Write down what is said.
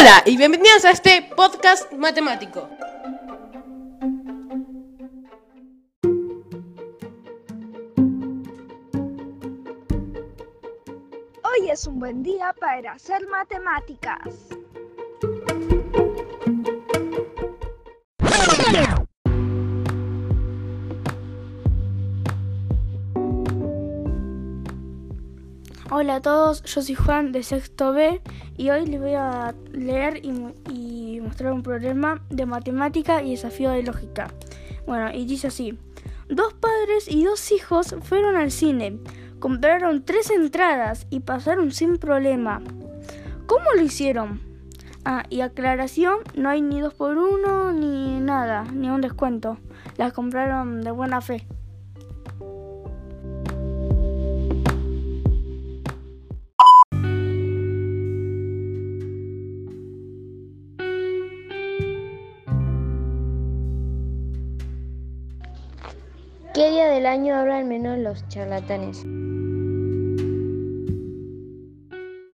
Hola y bienvenidos a este podcast matemático. Hoy es un buen día para hacer matemáticas. Hola a todos, yo soy Juan de Sexto B y hoy les voy a leer y, mostrar un problema de matemática y desafío de lógica. Bueno, y dice así, dos padres y dos hijos fueron al cine, compraron tres entradas y pasaron sin problema. ¿Cómo lo hicieron? Ah, y aclaración, no hay ni dos por uno ni nada, ni un descuento. Las compraron de buena fe. ¿Qué día del año hablan menos los charlatanes?